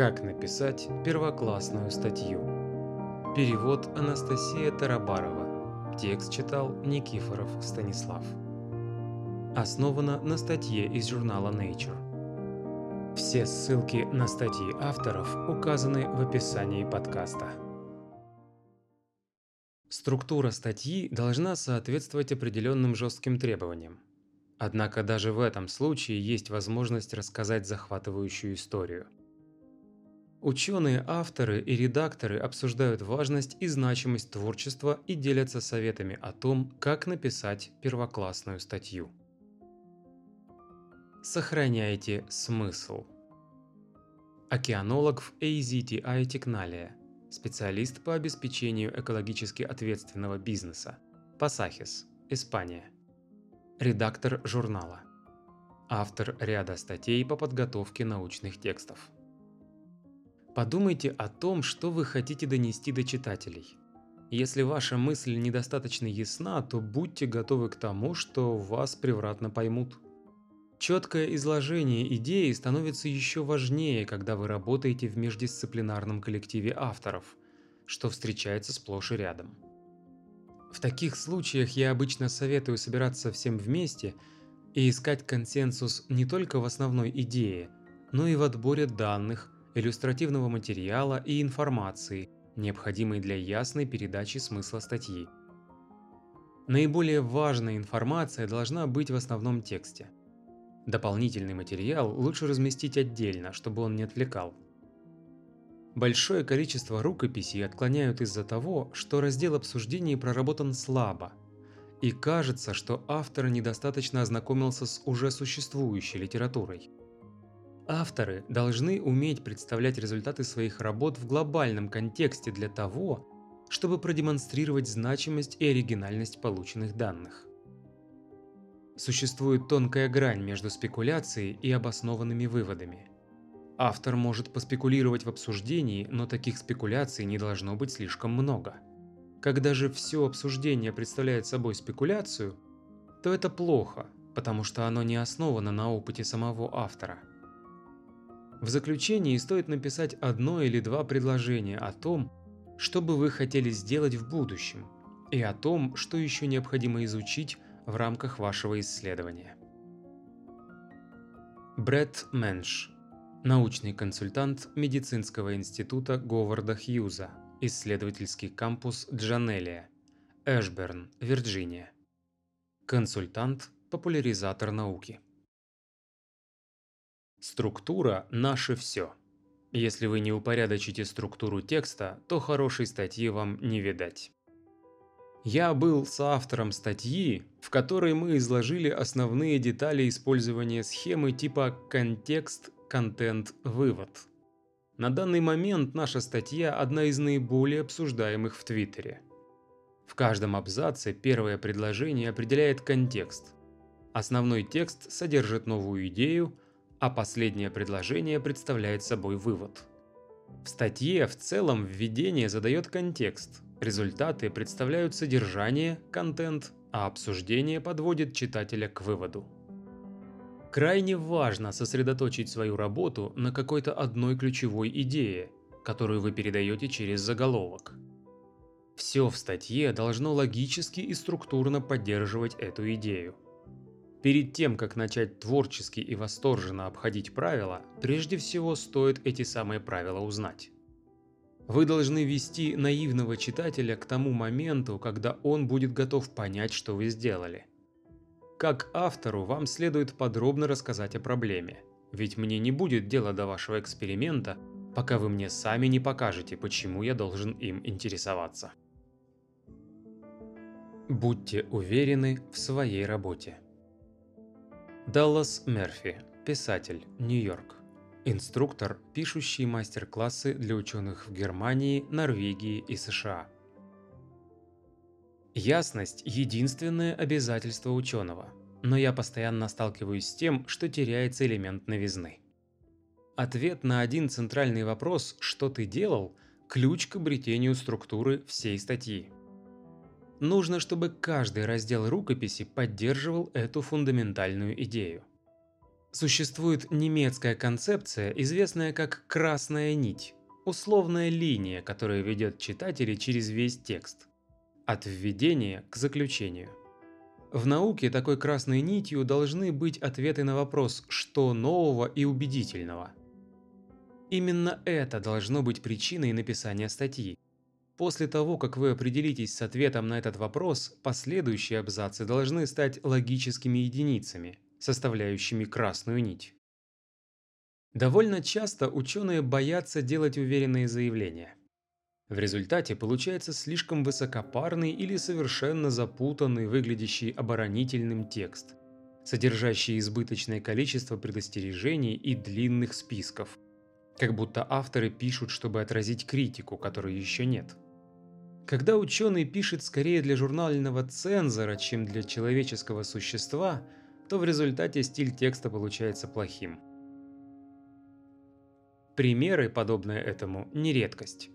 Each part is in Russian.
Как написать первоклассную статью? Перевод Анастасия Тарабарова. Текст читал Никифоров Станислав. Основано на статье из журнала Nature. Все ссылки на статьи авторов указаны в описании подкаста. Структура статьи должна соответствовать определенным жестким требованиям. Однако даже в этом случае есть возможность рассказать захватывающую историю – Ученые, авторы и редакторы обсуждают важность и значимость творчества и делятся советами о том, как написать первоклассную статью. Сохраняйте смысл. Океанолог в AZTI Техналия, специалист по обеспечению экологически ответственного бизнеса. Пасахис, Испания. Редактор журнала. Автор ряда статей по подготовке научных текстов. Подумайте о том, что вы хотите донести до читателей. Если ваша мысль недостаточно ясна, то будьте готовы к тому, что вас превратно поймут. Четкое изложение идеи становится еще важнее, когда вы работаете в междисциплинарном коллективе авторов, что встречается сплошь и рядом. В таких случаях я обычно советую собираться всем вместе и искать консенсус не только в основной идее, но и в отборе данных, иллюстративного материала и информации, необходимой для ясной передачи смысла статьи. Наиболее важная информация должна быть в основном тексте. Дополнительный материал лучше разместить отдельно, чтобы он не отвлекал. Большое количество рукописей отклоняют из-за того, что раздел обсуждений проработан слабо, и кажется, что автор недостаточно ознакомился с уже существующей литературой. Авторы должны уметь представлять результаты своих работ в глобальном контексте для того, чтобы продемонстрировать значимость и оригинальность полученных данных. Существует тонкая грань между спекуляцией и обоснованными выводами. Автор может поспекулировать в обсуждении, но таких спекуляций не должно быть слишком много. Когда же все обсуждение представляет собой спекуляцию, то это плохо, потому что оно не основано на опыте самого автора – в заключении стоит написать одно или два предложения о том, что бы вы хотели сделать в будущем, и о том, что еще необходимо изучить в рамках вашего исследования. Брэд Мэнш, научный консультант медицинского института Говарда Хьюза, исследовательский кампус Джанелия, Эшберн, Вирджиния. Консультант, популяризатор науки. Структура – наше все. Если вы не упорядочите структуру текста, то хорошей статьи вам не видать. Я был соавтором статьи, в которой мы изложили основные детали использования схемы типа «контекст», «контент», «вывод». На данный момент наша статья одна из наиболее обсуждаемых в Твиттере. В каждом абзаце первое предложение определяет контекст. Основной текст содержит новую идею, а последнее предложение представляет собой вывод. В статье в целом введение задает контекст, результаты представляют содержание, контент, а обсуждение подводит читателя к выводу. Крайне важно сосредоточить свою работу на какой-то одной ключевой идее, которую вы передаете через заголовок. Все в статье должно логически и структурно поддерживать эту идею. Перед тем, как начать творчески и восторженно обходить правила, прежде всего стоит эти самые правила узнать. Вы должны вести наивного читателя к тому моменту, когда он будет готов понять, что вы сделали. Как автору вам следует подробно рассказать о проблеме, ведь мне не будет дела до вашего эксперимента, пока вы мне сами не покажете, почему я должен им интересоваться. Будьте уверены в своей работе. Даллас Мерфи, писатель, Нью-Йорк. Инструктор, пишущий мастер-классы для ученых в Германии, Норвегии и США. Ясность – единственное обязательство ученого, но я постоянно сталкиваюсь с тем, что теряется элемент новизны. Ответ на один центральный вопрос «что ты делал?» – ключ к обретению структуры всей статьи. Нужно, чтобы каждый раздел рукописи поддерживал эту фундаментальную идею. Существует немецкая концепция, известная как «красная нить», условная линия, которая ведет читателей через весь текст. От введения к заключению. В науке такой красной нитью должны быть ответы на вопрос «что нового и убедительного?». Именно это должно быть причиной написания статьи. После того, как вы определитесь с ответом на этот вопрос, последующие абзацы должны стать логическими единицами, составляющими красную нить. Довольно часто ученые боятся делать уверенные заявления. В результате получается слишком высокопарный или совершенно запутанный, выглядящий оборонительным текст, содержащий избыточное количество предостережений и длинных списков. Как будто авторы пишут, чтобы отразить критику, которой еще нет. Когда ученый пишет скорее для журнального цензора, чем для человеческого существа, то в результате стиль текста получается плохим. Примеры, подобные этому, не редкость.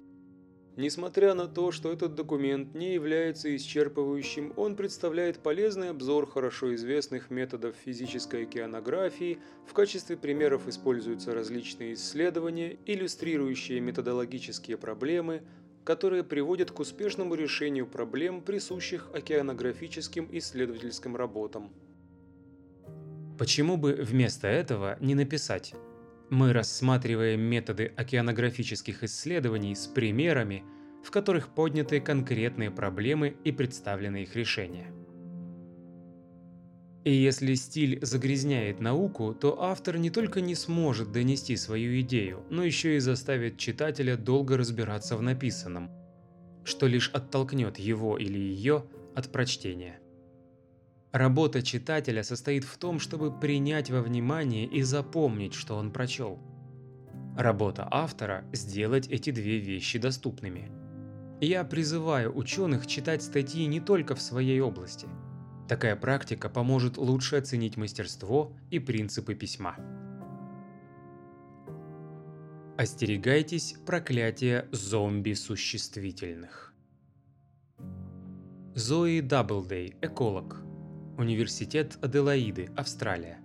Несмотря на то, что этот документ не является исчерпывающим, он представляет полезный обзор хорошо известных методов физической океанографии, в качестве примеров используются различные исследования, иллюстрирующие методологические проблемы, которые приводят к успешному решению проблем, присущих океанографическим исследовательским работам. Почему бы вместо этого не написать мы рассматриваем методы океанографических исследований с примерами, в которых подняты конкретные проблемы и представлены их решения. И если стиль загрязняет науку, то автор не только не сможет донести свою идею, но еще и заставит читателя долго разбираться в написанном, что лишь оттолкнет его или ее от прочтения. Работа читателя состоит в том, чтобы принять во внимание и запомнить, что он прочел. Работа автора – сделать эти две вещи доступными. Я призываю ученых читать статьи не только в своей области. Такая практика поможет лучше оценить мастерство и принципы письма. Остерегайтесь проклятия зомби-существительных. Зои Даблдей, эколог, Университет Аделаиды, Австралия.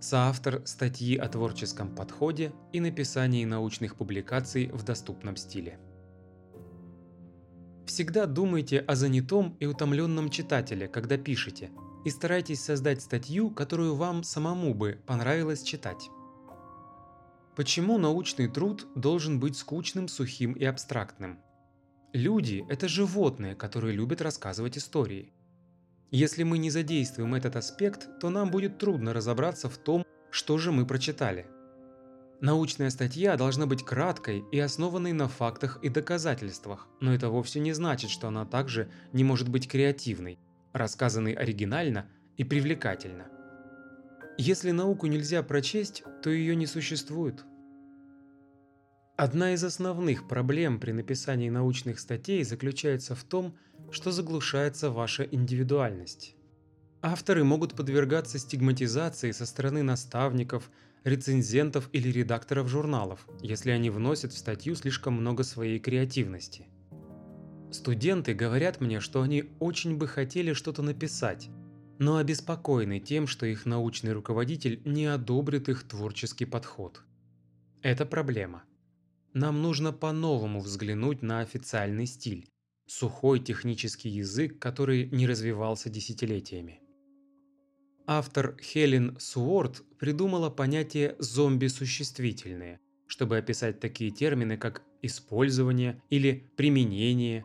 Соавтор статьи о творческом подходе и написании научных публикаций в доступном стиле. Всегда думайте о занятом и утомленном читателе, когда пишете, и старайтесь создать статью, которую вам самому бы понравилось читать. Почему научный труд должен быть скучным, сухим и абстрактным? Люди – это животные, которые любят рассказывать истории. Если мы не задействуем этот аспект, то нам будет трудно разобраться в том, что же мы прочитали. Научная статья должна быть краткой и основанной на фактах и доказательствах, но это вовсе не значит, что она также не может быть креативной, рассказанной оригинально и привлекательно. Если науку нельзя прочесть, то ее не существует. Одна из основных проблем при написании научных статей заключается в том, что заглушается ваша индивидуальность. Авторы могут подвергаться стигматизации со стороны наставников, рецензентов или редакторов журналов, если они вносят в статью слишком много своей креативности. Студенты говорят мне, что они очень бы хотели что-то написать, но обеспокоены тем, что их научный руководитель не одобрит их творческий подход. Это проблема. Нам нужно по-новому взглянуть на официальный стиль, сухой технический язык, который не развивался десятилетиями. Автор Хелен Суорт придумала понятие «зомби-существительные», чтобы описать такие термины, как «использование» или «применение»,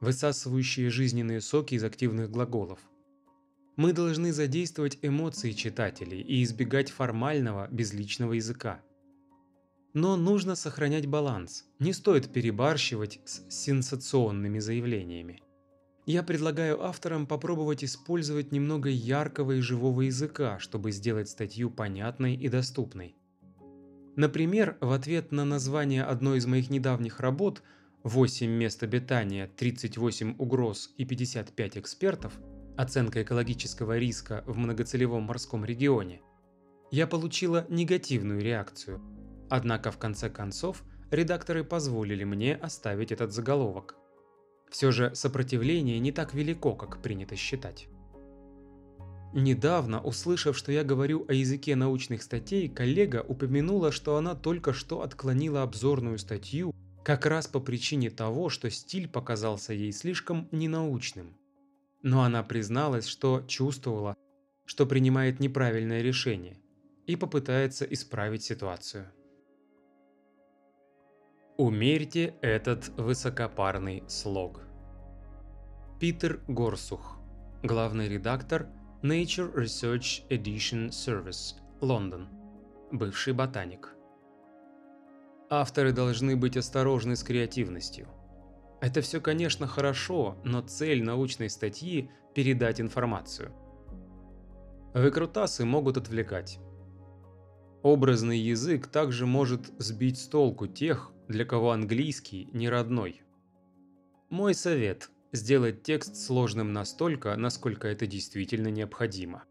высасывающие жизненные соки из активных глаголов. Мы должны задействовать эмоции читателей и избегать формального, безличного языка. Но нужно сохранять баланс, не стоит перебарщивать с сенсационными заявлениями. Я предлагаю авторам попробовать использовать немного яркого и живого языка, чтобы сделать статью понятной и доступной. Например, в ответ на название одной из моих недавних работ «8 мест обитания, 38 угроз и 55 экспертов. Оценка экологического риска в многоцелевом морском регионе», я получила негативную реакцию – Однако в конце концов редакторы позволили мне оставить этот заголовок. Все же сопротивление не так велико, как принято считать. Недавно, услышав, что я говорю о языке научных статей, коллега упомянула, что она только что отклонила обзорную статью как раз по причине того, что стиль показался ей слишком ненаучным. Но она призналась, что чувствовала, что принимает неправильное решение и попытается исправить ситуацию. Умерьте этот высокопарный слог. Питер Горсух, главный редактор Nature Research Edition Service, Лондон, бывший ботаник. Авторы должны быть осторожны с креативностью. Это все, конечно, хорошо, но цель научной статьи – передать информацию. Выкрутасы могут отвлекать. Образный язык также может сбить с толку тех, для кого английский не родной. Мой совет – сделать текст сложным настолько, насколько это действительно необходимо.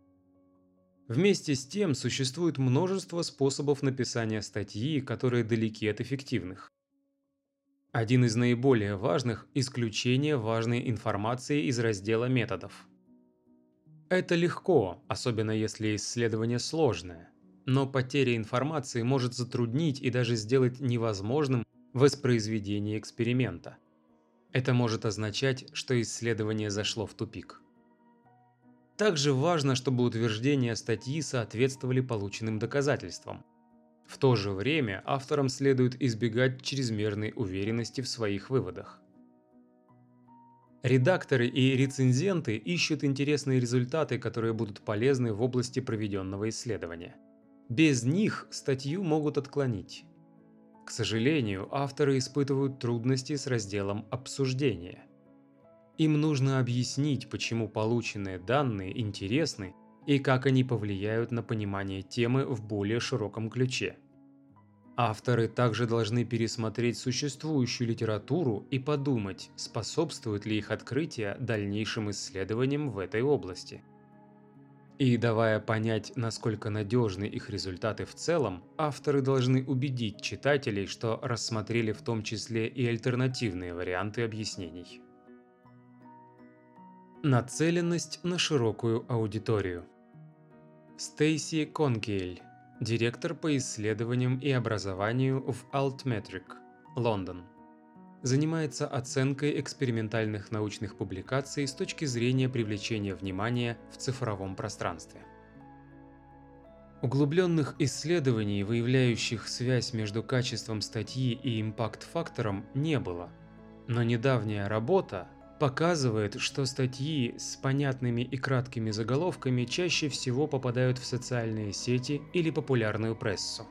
Вместе с тем существует множество способов написания статьи, которые далеки от эффективных. Один из наиболее важных – исключение важной информации из раздела методов. Это легко, особенно если исследование сложное, но потеря информации может затруднить и даже сделать невозможным воспроизведение эксперимента. Это может означать, что исследование зашло в тупик. Также важно, чтобы утверждения статьи соответствовали полученным доказательствам. В то же время авторам следует избегать чрезмерной уверенности в своих выводах. Редакторы и рецензенты ищут интересные результаты, которые будут полезны в области проведенного исследования. Без них статью могут отклонить. К сожалению, авторы испытывают трудности с разделом обсуждения. Им нужно объяснить, почему полученные данные интересны и как они повлияют на понимание темы в более широком ключе. Авторы также должны пересмотреть существующую литературу и подумать, способствует ли их открытие дальнейшим исследованиям в этой области. И давая понять, насколько надежны их результаты в целом, авторы должны убедить читателей, что рассмотрели в том числе и альтернативные варианты объяснений. Нацеленность на широкую аудиторию Стейси Конгейль, директор по исследованиям и образованию в Altmetric, Лондон занимается оценкой экспериментальных научных публикаций с точки зрения привлечения внимания в цифровом пространстве. Углубленных исследований, выявляющих связь между качеством статьи и импакт-фактором, не было. Но недавняя работа показывает, что статьи с понятными и краткими заголовками чаще всего попадают в социальные сети или популярную прессу.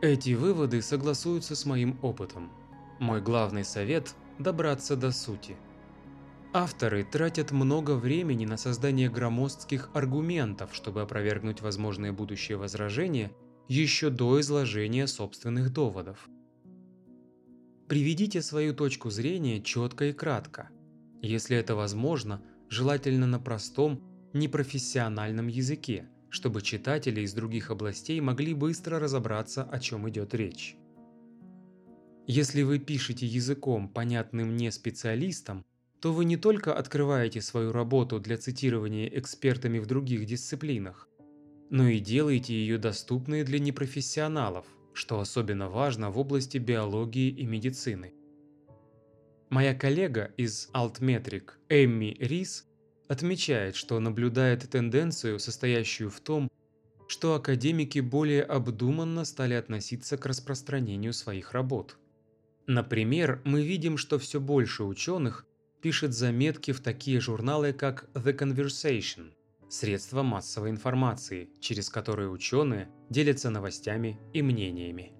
Эти выводы согласуются с моим опытом – мой главный совет – добраться до сути. Авторы тратят много времени на создание громоздких аргументов, чтобы опровергнуть возможные будущие возражения еще до изложения собственных доводов. Приведите свою точку зрения четко и кратко. Если это возможно, желательно на простом, непрофессиональном языке, чтобы читатели из других областей могли быстро разобраться, о чем идет речь. Если вы пишете языком, понятным не специалистам, то вы не только открываете свою работу для цитирования экспертами в других дисциплинах, но и делаете ее доступной для непрофессионалов, что особенно важно в области биологии и медицины. Моя коллега из Altmetric Эмми Рис отмечает, что наблюдает тенденцию, состоящую в том, что академики более обдуманно стали относиться к распространению своих работ. Например, мы видим, что все больше ученых пишет заметки в такие журналы, как The Conversation, средства массовой информации, через которые ученые делятся новостями и мнениями.